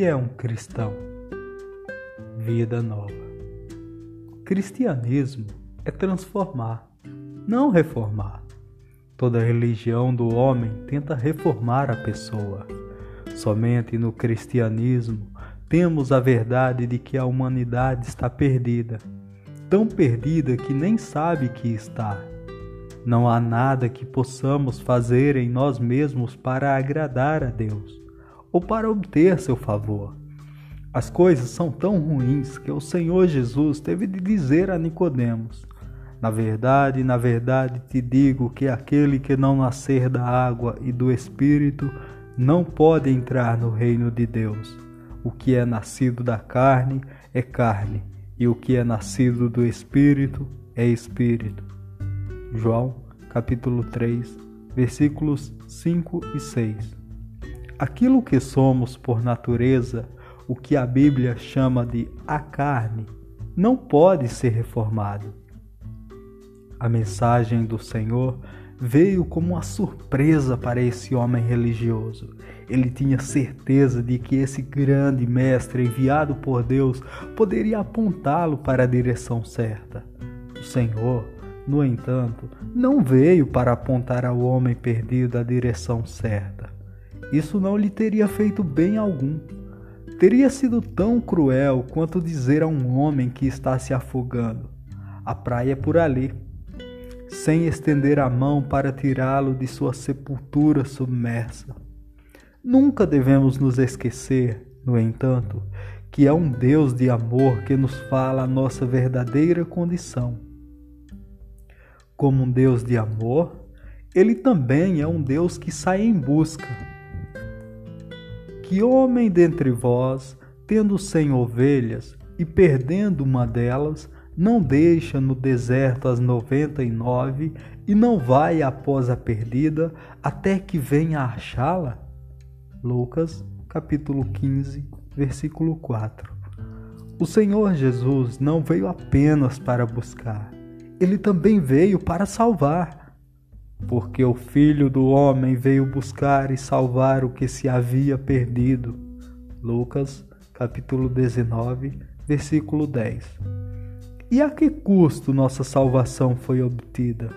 que é um cristão? Vida nova. Cristianismo é transformar, não reformar. Toda religião do homem tenta reformar a pessoa. Somente no cristianismo temos a verdade de que a humanidade está perdida, tão perdida que nem sabe que está. Não há nada que possamos fazer em nós mesmos para agradar a Deus ou para obter seu favor. As coisas são tão ruins que o Senhor Jesus teve de dizer a Nicodemos: Na verdade, na verdade te digo que aquele que não nascer da água e do espírito não pode entrar no reino de Deus. O que é nascido da carne é carne, e o que é nascido do espírito é espírito. João, capítulo 3, versículos 5 e 6 aquilo que somos por natureza, o que a Bíblia chama de a carne, não pode ser reformado. A mensagem do Senhor veio como uma surpresa para esse homem religioso. Ele tinha certeza de que esse grande mestre enviado por Deus poderia apontá-lo para a direção certa. O Senhor, no entanto, não veio para apontar ao homem perdido a direção certa isso não lhe teria feito bem algum. Teria sido tão cruel quanto dizer a um homem que está se afogando: A praia é por ali, sem estender a mão para tirá-lo de sua sepultura submersa. Nunca devemos nos esquecer, no entanto, que é um Deus de amor que nos fala a nossa verdadeira condição. Como um Deus de amor, ele também é um Deus que sai em busca que homem dentre vós, tendo cem ovelhas e perdendo uma delas, não deixa no deserto as noventa e nove e não vai após a perdida até que venha achá-la? Lucas, capítulo 15, versículo 4. O Senhor Jesus não veio apenas para buscar, ele também veio para salvar porque o Filho do Homem veio buscar e salvar o que se havia perdido. Lucas, capítulo 19, versículo 10. E a que custo nossa salvação foi obtida?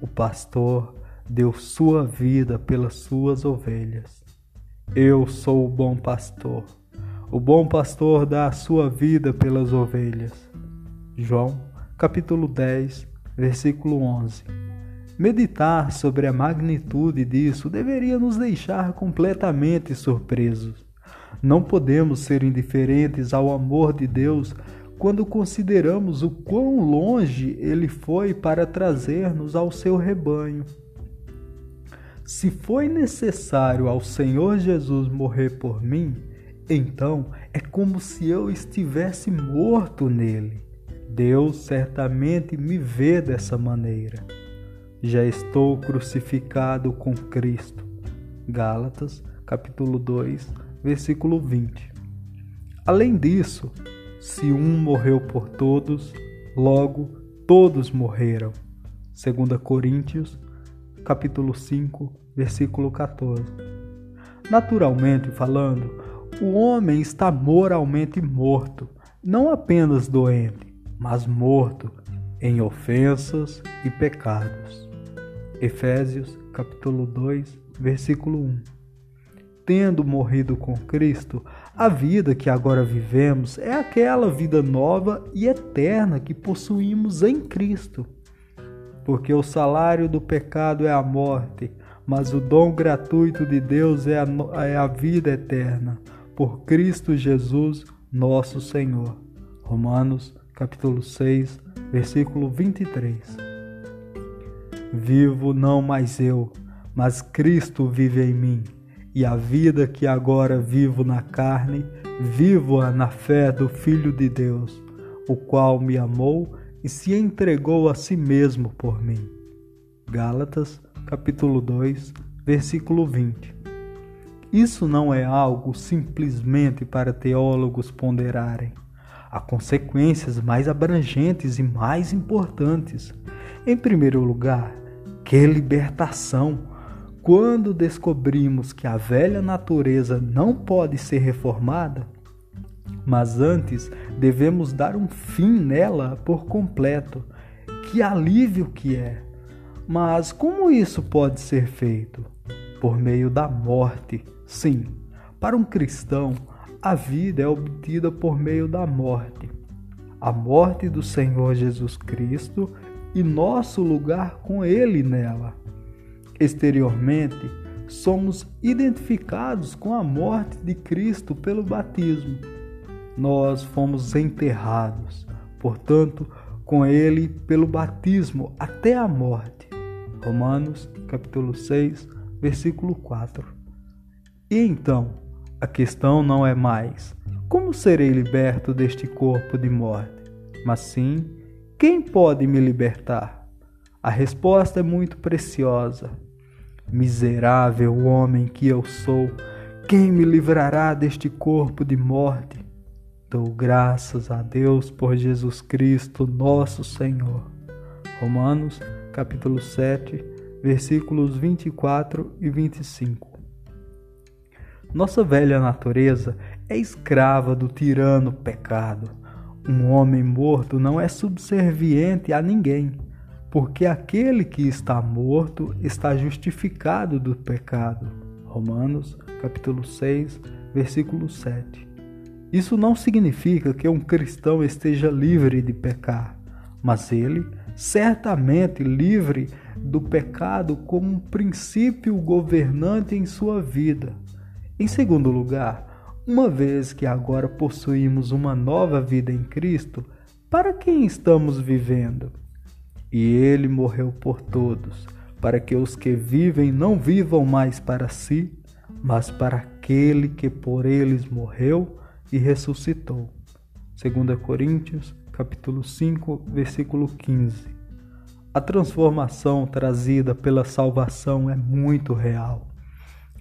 O pastor deu sua vida pelas suas ovelhas. Eu sou o bom pastor. O bom pastor dá a sua vida pelas ovelhas. João, capítulo 10, versículo 11. Meditar sobre a magnitude disso deveria nos deixar completamente surpresos. Não podemos ser indiferentes ao amor de Deus quando consideramos o quão longe ele foi para trazer-nos ao seu rebanho. Se foi necessário ao Senhor Jesus morrer por mim, então é como se eu estivesse morto nele. Deus certamente me vê dessa maneira já estou crucificado com Cristo. Gálatas, capítulo 2, versículo 20. Além disso, se um morreu por todos, logo todos morreram. 2 Coríntios, capítulo 5, versículo 14. Naturalmente falando, o homem está moralmente morto, não apenas doente, mas morto em ofensas e pecados. Efésios capítulo 2, versículo 1. Tendo morrido com Cristo, a vida que agora vivemos é aquela vida nova e eterna que possuímos em Cristo. Porque o salário do pecado é a morte, mas o dom gratuito de Deus é a, é a vida eterna, por Cristo Jesus, nosso Senhor. Romanos capítulo 6, versículo 23. Vivo não mais eu, mas Cristo vive em mim. E a vida que agora vivo na carne, vivo-a na fé do Filho de Deus, o qual me amou e se entregou a si mesmo por mim. Gálatas, capítulo 2, versículo 20. Isso não é algo simplesmente para teólogos ponderarem. Há consequências mais abrangentes e mais importantes. Em primeiro lugar, que libertação! quando descobrimos que a velha natureza não pode ser reformada, mas antes devemos dar um fim nela por completo. Que alívio que é! Mas como isso pode ser feito? Por meio da morte. Sim, para um cristão, a vida é obtida por meio da morte. A morte do Senhor Jesus Cristo e nosso lugar com Ele nela. Exteriormente, somos identificados com a morte de Cristo pelo batismo nós fomos enterrados, portanto, com ele pelo batismo até a morte. Romanos, capítulo 6, versículo 4. E então, a questão não é mais como serei liberto deste corpo de morte, mas sim quem pode me libertar? A resposta é muito preciosa. Miserável homem que eu sou, quem me livrará deste corpo de morte? Dou graças a Deus por Jesus Cristo, nosso Senhor. Romanos, capítulo 7, versículos 24 e 25. Nossa velha natureza é escrava do tirano pecado. Um homem morto não é subserviente a ninguém, porque aquele que está morto está justificado do pecado. Romanos, capítulo 6, versículo 7. Isso não significa que um cristão esteja livre de pecar, mas ele certamente livre do pecado como um princípio governante em sua vida. Em segundo lugar, uma vez que agora possuímos uma nova vida em Cristo, para quem estamos vivendo? E ele morreu por todos, para que os que vivem não vivam mais para si, mas para aquele que por eles morreu e ressuscitou. 2 Coríntios, capítulo 5, versículo 15. A transformação trazida pela salvação é muito real.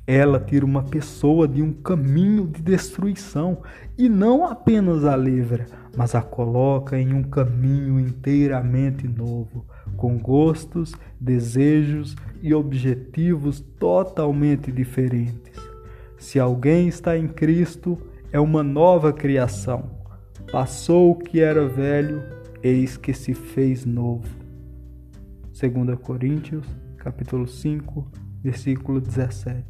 Ela tira uma pessoa de um caminho de destruição e não apenas a livra, mas a coloca em um caminho inteiramente novo, com gostos, desejos e objetivos totalmente diferentes. Se alguém está em Cristo, é uma nova criação. Passou o que era velho, eis que se fez novo. 2 Coríntios, capítulo 5, versículo 17.